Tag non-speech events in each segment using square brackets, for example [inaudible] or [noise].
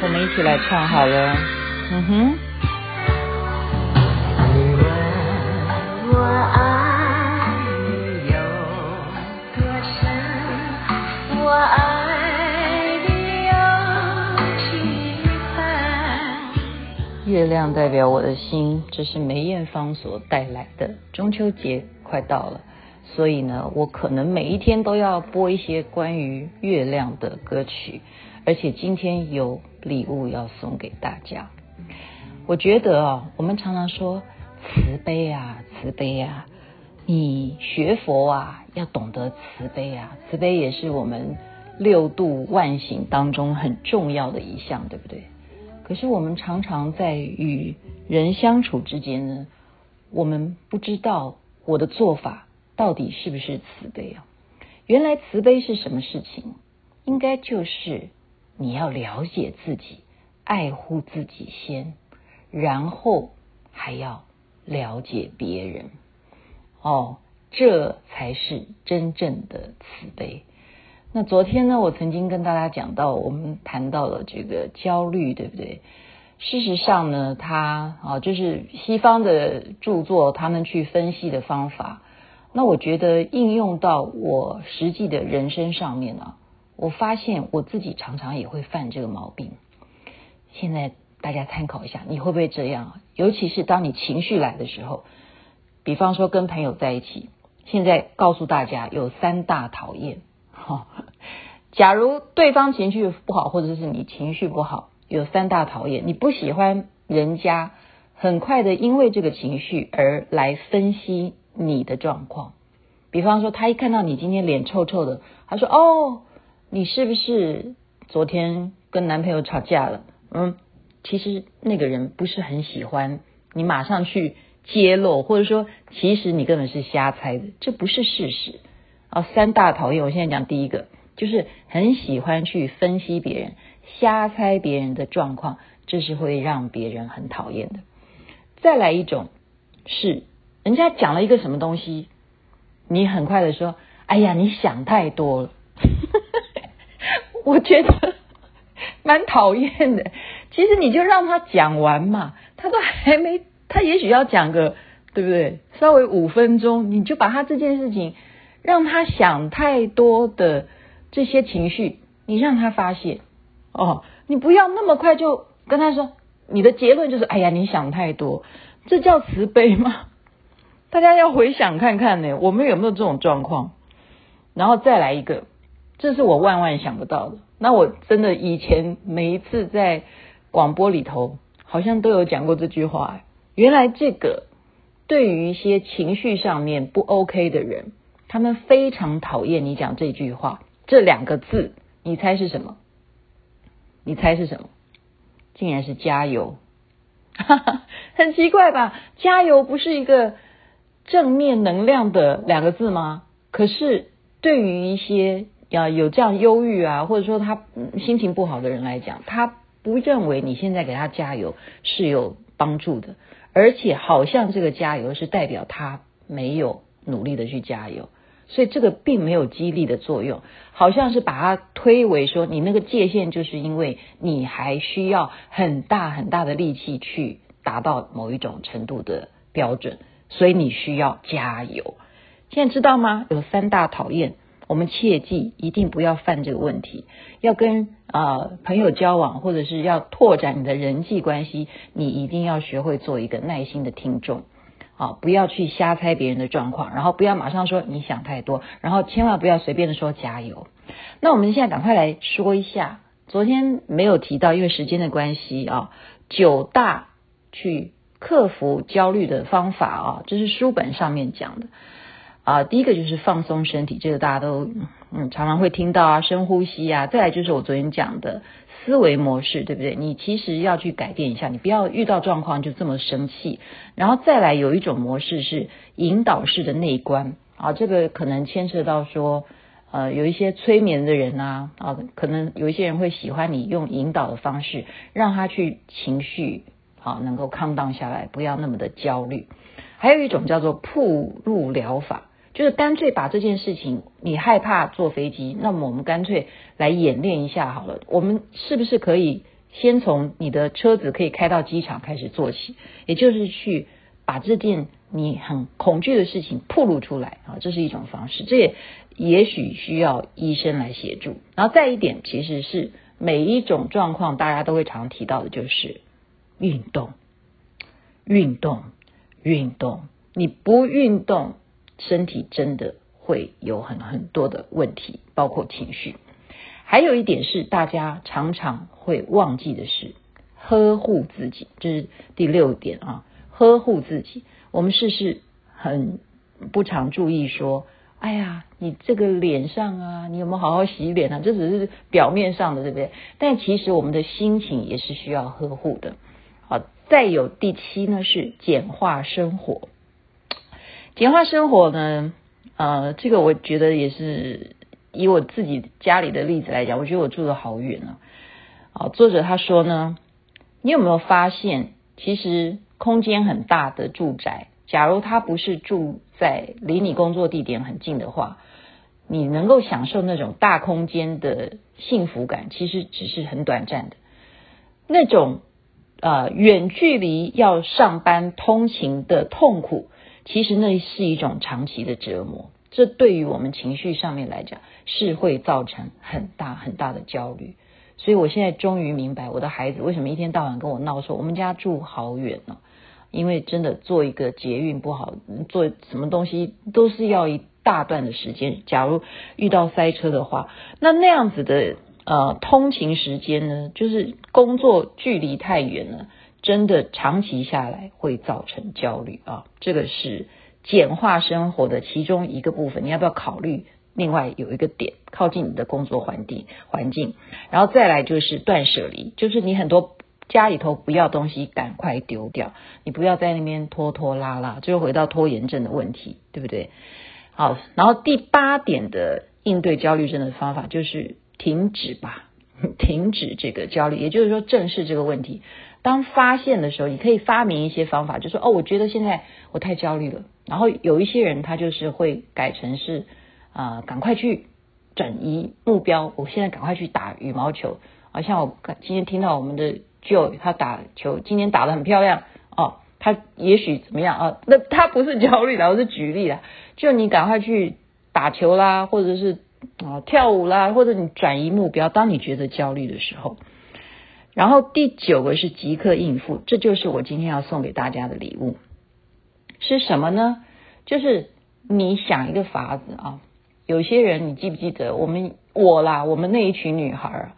我们一起来唱好了。嗯哼。月亮代表我的心，这是梅艳芳所带来的。中秋节快到了。所以呢，我可能每一天都要播一些关于月亮的歌曲，而且今天有礼物要送给大家。我觉得啊、哦，我们常常说慈悲啊，慈悲啊，你学佛啊，要懂得慈悲啊，慈悲也是我们六度万行当中很重要的一项，对不对？可是我们常常在与人相处之间呢，我们不知道我的做法。到底是不是慈悲啊？原来慈悲是什么事情？应该就是你要了解自己，爱护自己先，然后还要了解别人。哦，这才是真正的慈悲。那昨天呢，我曾经跟大家讲到，我们谈到了这个焦虑，对不对？事实上呢，它啊，就是西方的著作，他们去分析的方法。那我觉得应用到我实际的人生上面呢，我发现我自己常常也会犯这个毛病。现在大家参考一下，你会不会这样？尤其是当你情绪来的时候，比方说跟朋友在一起，现在告诉大家有三大讨厌。哈，假如对方情绪不好，或者是你情绪不好，有三大讨厌，你不喜欢人家很快的因为这个情绪而来分析。你的状况，比方说，他一看到你今天脸臭臭的，他说：“哦，你是不是昨天跟男朋友吵架了？”嗯，其实那个人不是很喜欢你，马上去揭露，或者说，其实你根本是瞎猜的，这不是事实啊。三大讨厌，我现在讲第一个，就是很喜欢去分析别人，瞎猜别人的状况，这是会让别人很讨厌的。再来一种是。人家讲了一个什么东西，你很快的说：“哎呀，你想太多了。”我觉得 [laughs] 蛮讨厌的。其实你就让他讲完嘛，他都还没，他也许要讲个对不对？稍微五分钟，你就把他这件事情让他想太多的这些情绪，你让他发泄哦，你不要那么快就跟他说，你的结论就是：“哎呀，你想太多。”这叫慈悲吗？[laughs] 大家要回想看看呢，我们有没有这种状况？然后再来一个，这是我万万想不到的。那我真的以前每一次在广播里头，好像都有讲过这句话。原来这个对于一些情绪上面不 OK 的人，他们非常讨厌你讲这句话。这两个字，你猜是什么？你猜是什么？竟然是加油，[laughs] 很奇怪吧？加油不是一个。正面能量的两个字吗？可是对于一些要有这样忧郁啊，或者说他心情不好的人来讲，他不认为你现在给他加油是有帮助的，而且好像这个加油是代表他没有努力的去加油，所以这个并没有激励的作用，好像是把它推为说你那个界限就是因为你还需要很大很大的力气去达到某一种程度的标准。所以你需要加油。现在知道吗？有三大讨厌，我们切记一定不要犯这个问题。要跟啊、朋友交往，或者是要拓展你的人际关系，你一定要学会做一个耐心的听众啊，不要去瞎猜别人的状况，然后不要马上说你想太多，然后千万不要随便的说加油。那我们现在赶快来说一下，昨天没有提到，因为时间的关系啊，九大去。克服焦虑的方法啊，这是书本上面讲的啊。第一个就是放松身体，这个大家都嗯常常会听到啊，深呼吸啊。再来就是我昨天讲的思维模式，对不对？你其实要去改变一下，你不要遇到状况就这么生气。然后再来有一种模式是引导式的内观啊，这个可能牵涉到说呃有一些催眠的人啊啊，可能有一些人会喜欢你用引导的方式让他去情绪。好，能够抗荡下来，不要那么的焦虑。还有一种叫做暴露疗法，就是干脆把这件事情，你害怕坐飞机，那么我们干脆来演练一下好了。我们是不是可以先从你的车子可以开到机场开始做起，也就是去把这件你很恐惧的事情暴露出来啊，这是一种方式。这也也许需要医生来协助。然后再一点，其实是每一种状况大家都会常提到的，就是运动，运动，运动。你不运动，身体真的会有很很多的问题，包括情绪。还有一点是大家常常会忘记的是呵护自己，这是第六点啊，呵护自己。我们事事很不常注意说，哎呀，你这个脸上啊，你有没有好好洗脸啊？这只是表面上的，对不对？但其实我们的心情也是需要呵护的。好，再有第七呢，是简化生活。简化生活呢，呃，这个我觉得也是以我自己家里的例子来讲，我觉得我住的好远啊。啊，作者他说呢，你有没有发现，其实空间很大的住宅，假如他不是住在离你工作地点很近的话，你能够享受那种大空间的幸福感，其实只是很短暂的。那种呃远距离要上班通勤的痛苦。其实那是一种长期的折磨，这对于我们情绪上面来讲是会造成很大很大的焦虑。所以我现在终于明白我的孩子为什么一天到晚跟我闹说我们家住好远呢？因为真的坐一个捷运不好，做什么东西都是要一大段的时间。假如遇到塞车的话，那那样子的呃通勤时间呢，就是工作距离太远了。真的长期下来会造成焦虑啊，这个是简化生活的其中一个部分。你要不要考虑？另外有一个点，靠近你的工作环境环境，然后再来就是断舍离，就是你很多家里头不要东西，赶快丢掉，你不要在那边拖拖拉拉，就回到拖延症的问题，对不对？好，然后第八点的应对焦虑症的方法就是停止吧，[laughs] 停止这个焦虑，也就是说正视这个问题。当发现的时候，你可以发明一些方法，就说哦，我觉得现在我太焦虑了。然后有一些人他就是会改成是啊、赶快去转移目标，我现在赶快去打羽毛球。啊，像我今天听到我们的 Joe 他打球，今天打得很漂亮哦。他也许怎么样啊？那他不是焦虑啦，我是举例啦。就你赶快去打球啦，或者是啊跳舞啦，或者你转移目标。当你觉得焦虑的时候。然后第九个是即刻应付，这就是我今天要送给大家的礼物，是什么呢？就是你想一个法子啊。有些人你记不记得我们我啦，我们那一群女孩儿，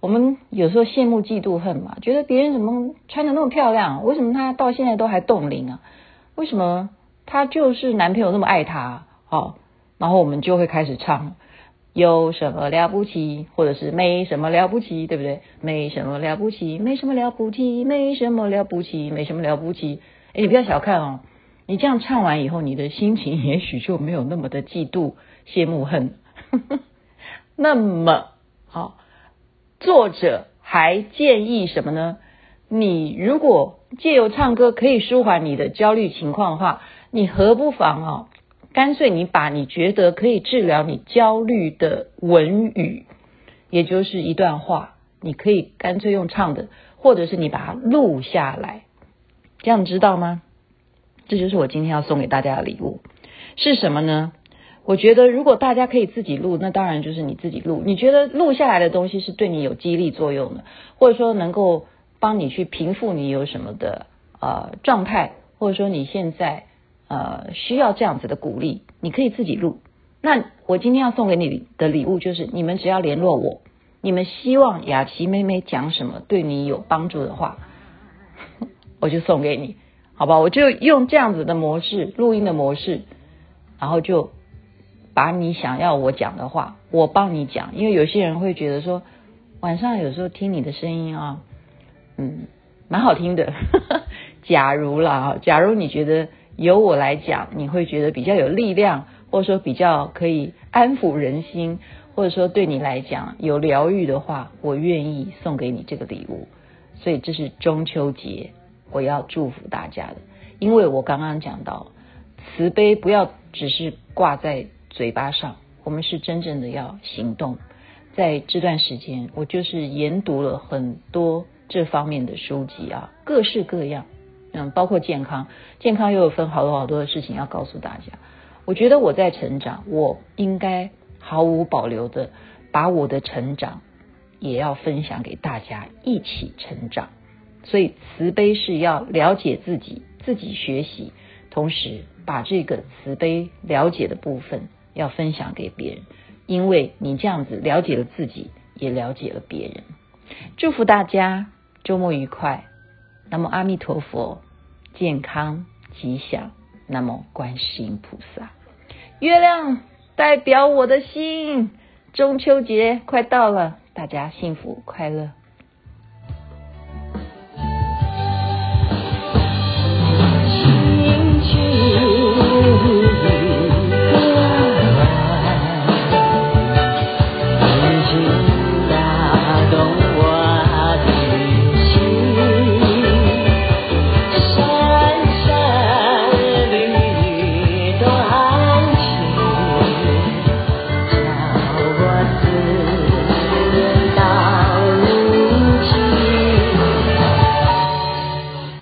我们有时候羡慕嫉妒恨嘛，觉得别人怎么穿得那么漂亮，为什么她到现在都还冻龄啊？为什么她就是男朋友那么爱她？哦，然后我们就会开始唱。有什么了不起，或者是没什么了不起，对不对？没什么了不起，没什么了不起，没什么了不起，没什么了不起。哎，你不要小看哦，你这样唱完以后，你的心情也许就没有那么的嫉妒、羡慕、恨。[laughs] 那么，好，作者还建议什么呢？你如果借由唱歌可以舒缓你的焦虑情况的话，你何不妨哦？干脆你把你觉得可以治疗你焦虑的文语，也就是一段话，你可以干脆用唱的，或者是你把它录下来，这样知道吗？这就是我今天要送给大家的礼物，是什么呢？我觉得如果大家可以自己录，那当然就是你自己录。你觉得录下来的东西是对你有激励作用的，或者说能够帮你去平复你有什么的呃状态，或者说你现在。呃，需要这样子的鼓励，你可以自己录。那我今天要送给你的礼物就是，你们只要联络我，你们希望雅琪妹妹讲什么对你有帮助的话，[laughs] 我就送给你，好吧？我就用这样子的模式，录音的模式，然后就把你想要我讲的话，我帮你讲。因为有些人会觉得说，晚上有时候听你的声音啊，嗯，蛮好听的。[laughs] 假如啦，假如你觉得。由我来讲，你会觉得比较有力量，或者说比较可以安抚人心，或者说对你来讲有疗愈的话，我愿意送给你这个礼物。所以这是中秋节，我要祝福大家的。因为我刚刚讲到，慈悲不要只是挂在嘴巴上，我们是真正的要行动。在这段时间，我就是研读了很多这方面的书籍啊，各式各样，嗯，包括健康，健康又有分好多好多的事情要告诉大家。我觉得我在成长，我应该毫无保留的把我的成长也要分享给大家，一起成长。所以慈悲是要了解自己，自己学习，同时把这个慈悲了解的部分要分享给别人，因为你这样子了解了自己，也了解了别人。祝福大家周末愉快，那么阿弥陀佛健康吉祥那么观世音菩萨。月亮代表我的心中秋节快到了大家幸福快乐。